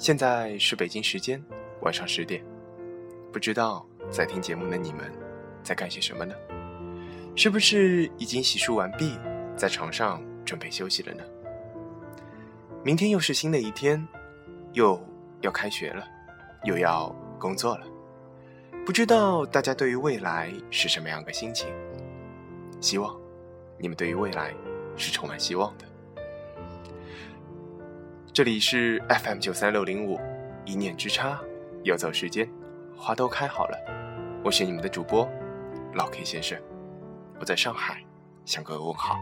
现在是北京时间晚上十点，不知道在听节目的你们在干些什么呢？是不是已经洗漱完毕，在床上准备休息了呢？明天又是新的一天，又要开学了，又要工作了，不知道大家对于未来是什么样的心情？希望你们对于未来是充满希望的。这里是 FM 九三六零五，一念之差，游走时间，花都开好了。我是你们的主播老 K 先生，我在上海向各位问好。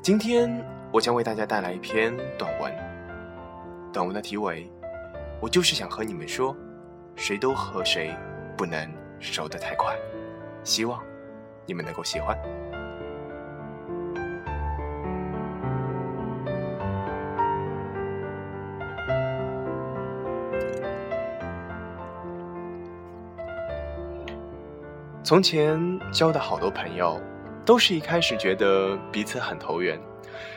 今天我将为大家带来一篇短文，短文的题为：我就是想和你们说，谁都和谁不能熟得太快。希望你们能够喜欢。从前交的好多朋友，都是一开始觉得彼此很投缘，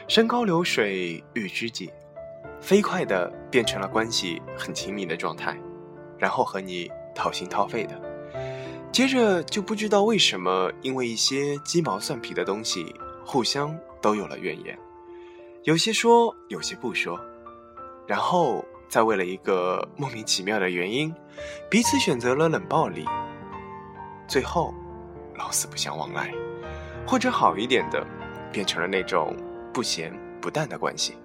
山高流水遇知己，飞快的变成了关系很亲密的状态，然后和你掏心掏肺的，接着就不知道为什么，因为一些鸡毛蒜皮的东西，互相都有了怨言，有些说，有些不说，然后再为了一个莫名其妙的原因，彼此选择了冷暴力。最后，老死不相往来，或者好一点的，变成了那种不咸不淡的关系。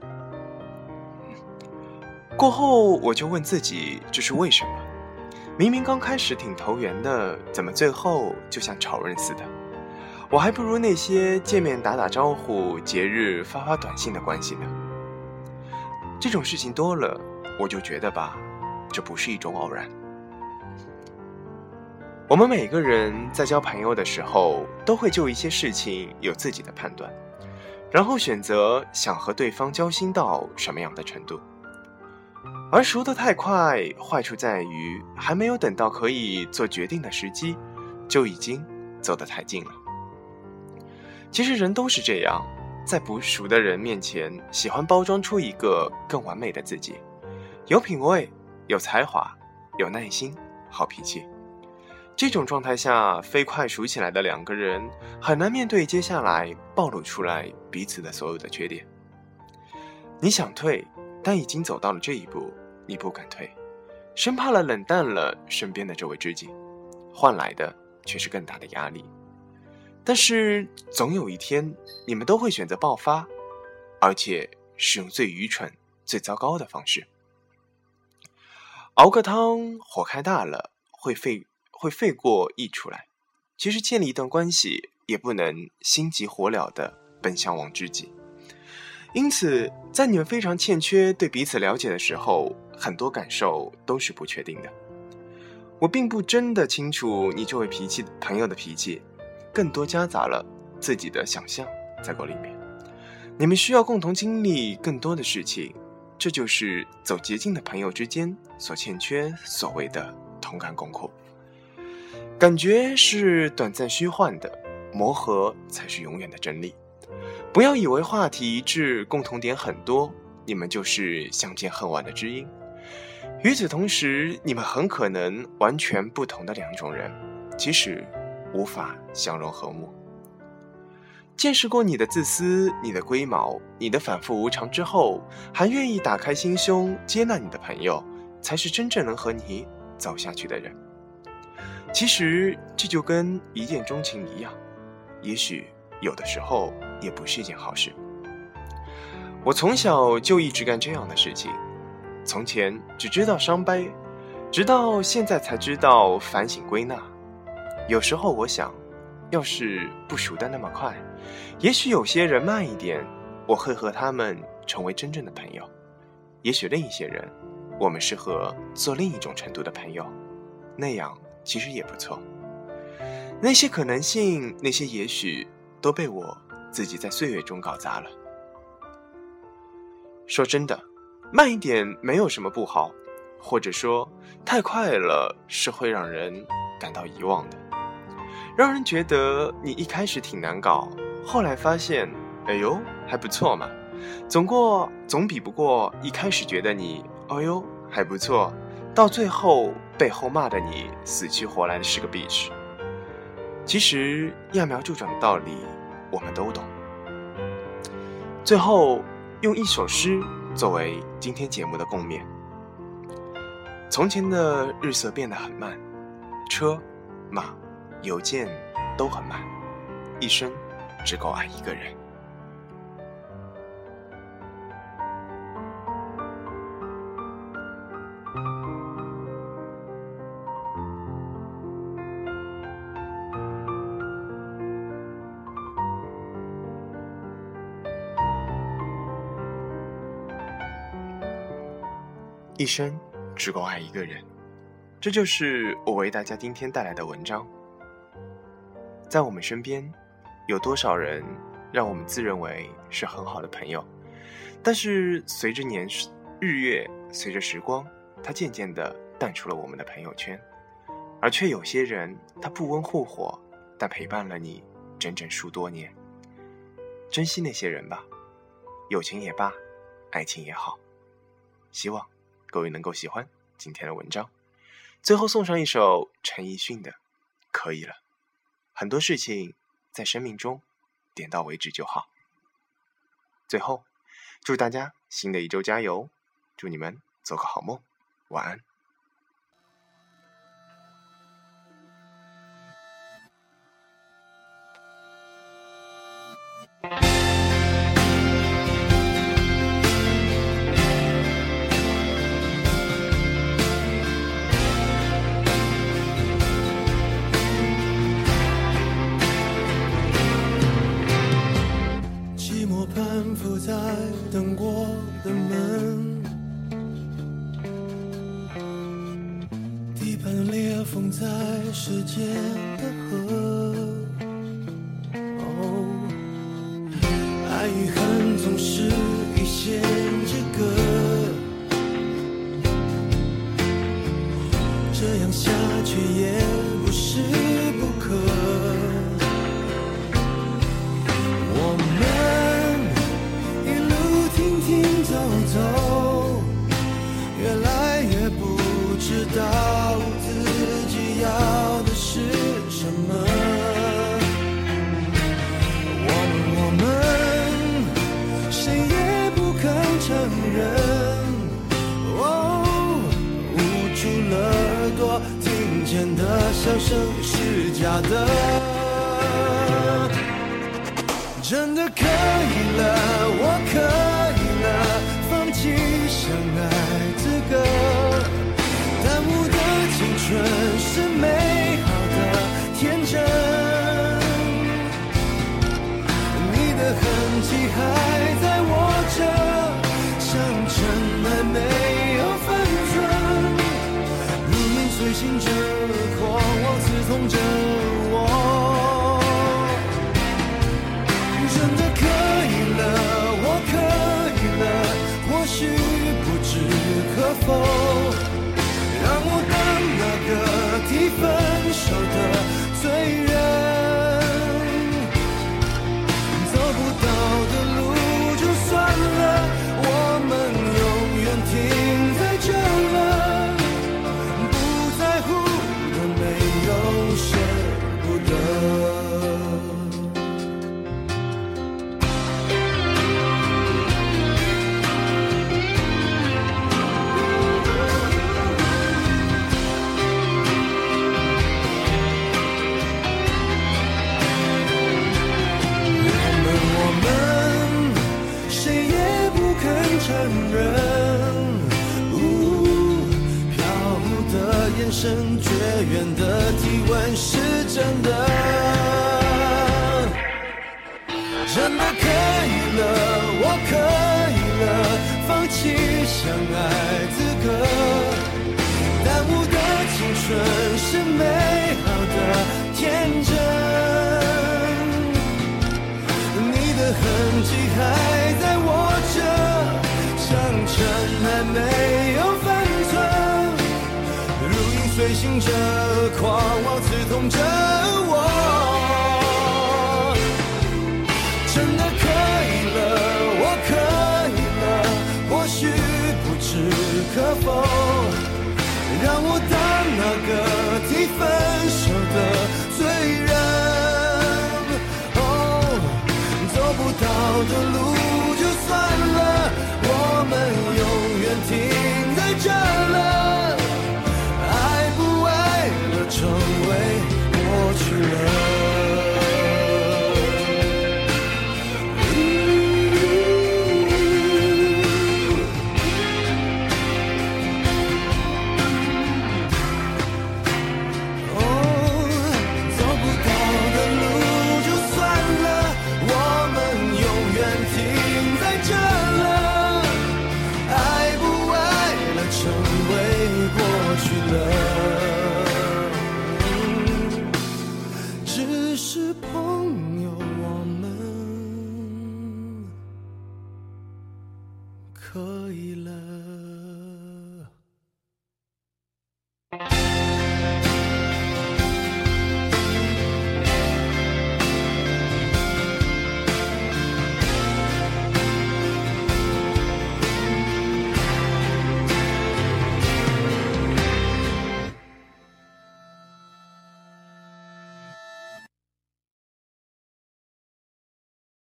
过后，我就问自己，这是为什么？明明刚开始挺投缘的，怎么最后就像仇人似的？我还不如那些见面打打招呼、节日发发短信的关系呢。这种事情多了，我就觉得吧，这不是一种偶然。我们每个人在交朋友的时候，都会就一些事情有自己的判断，然后选择想和对方交心到什么样的程度。而熟得太快，坏处在于还没有等到可以做决定的时机，就已经走得太近了。其实人都是这样，在不熟的人面前，喜欢包装出一个更完美的自己，有品味、有才华、有耐心、好脾气。这种状态下，飞快熟起来的两个人很难面对接下来暴露出来彼此的所有的缺点。你想退，但已经走到了这一步，你不敢退，生怕了冷淡了身边的这位知己，换来的却是更大的压力。但是总有一天，你们都会选择爆发，而且是用最愚蠢、最糟糕的方式。熬个汤，火开大了会沸。会费过溢出来。其实建立一段关系也不能心急火燎的奔向往知己。因此，在你们非常欠缺对彼此了解的时候，很多感受都是不确定的。我并不真的清楚你这位脾气朋友的脾气，更多夹杂了自己的想象在过里面。你们需要共同经历更多的事情，这就是走捷径的朋友之间所欠缺所谓的同甘共苦。感觉是短暂虚幻的，磨合才是永远的真理。不要以为话题一致、共同点很多，你们就是相见恨晚的知音。与此同时，你们很可能完全不同的两种人，即使无法相容和睦。见识过你的自私、你的龟毛、你的反复无常之后，还愿意打开心胸接纳你的朋友，才是真正能和你走下去的人。其实这就跟一见钟情一样，也许有的时候也不是一件好事。我从小就一直干这样的事情，从前只知道伤悲，直到现在才知道反省归纳。有时候我想，要是不熟的那么快，也许有些人慢一点，我会和他们成为真正的朋友；也许另一些人，我们适合做另一种程度的朋友，那样。其实也不错。那些可能性，那些也许，都被我自己在岁月中搞砸了。说真的，慢一点没有什么不好，或者说太快了是会让人感到遗忘的，让人觉得你一开始挺难搞，后来发现，哎呦还不错嘛，总过总比不过一开始觉得你哦哟还不错，到最后背后骂的你死去活来的是个 bitch。其实揠苗助长的道理我们都懂。最后用一首诗作为今天节目的共勉：从前的日色变得很慢，车、马、邮件都很慢，一生只够爱一个人。一生只够爱一个人，这就是我为大家今天带来的文章。在我们身边，有多少人让我们自认为是很好的朋友，但是随着年日月，随着时光，他渐渐的淡出了我们的朋友圈。而却有些人，他不温不火，但陪伴了你整整数多年。珍惜那些人吧，友情也罢，爱情也好，希望。各位能够喜欢今天的文章，最后送上一首陈奕迅的《可以了》。很多事情在生命中点到为止就好。最后，祝大家新的一周加油，祝你们做个好梦，晚安。等过的门地板裂缝在时间的的笑声是假的，真的可以了，我可以了，放弃相爱资格，耽误的青春。绝缘的体温是真的，着狂妄刺痛着我真的可以了我可以了或许不置可否让我当那个提分手的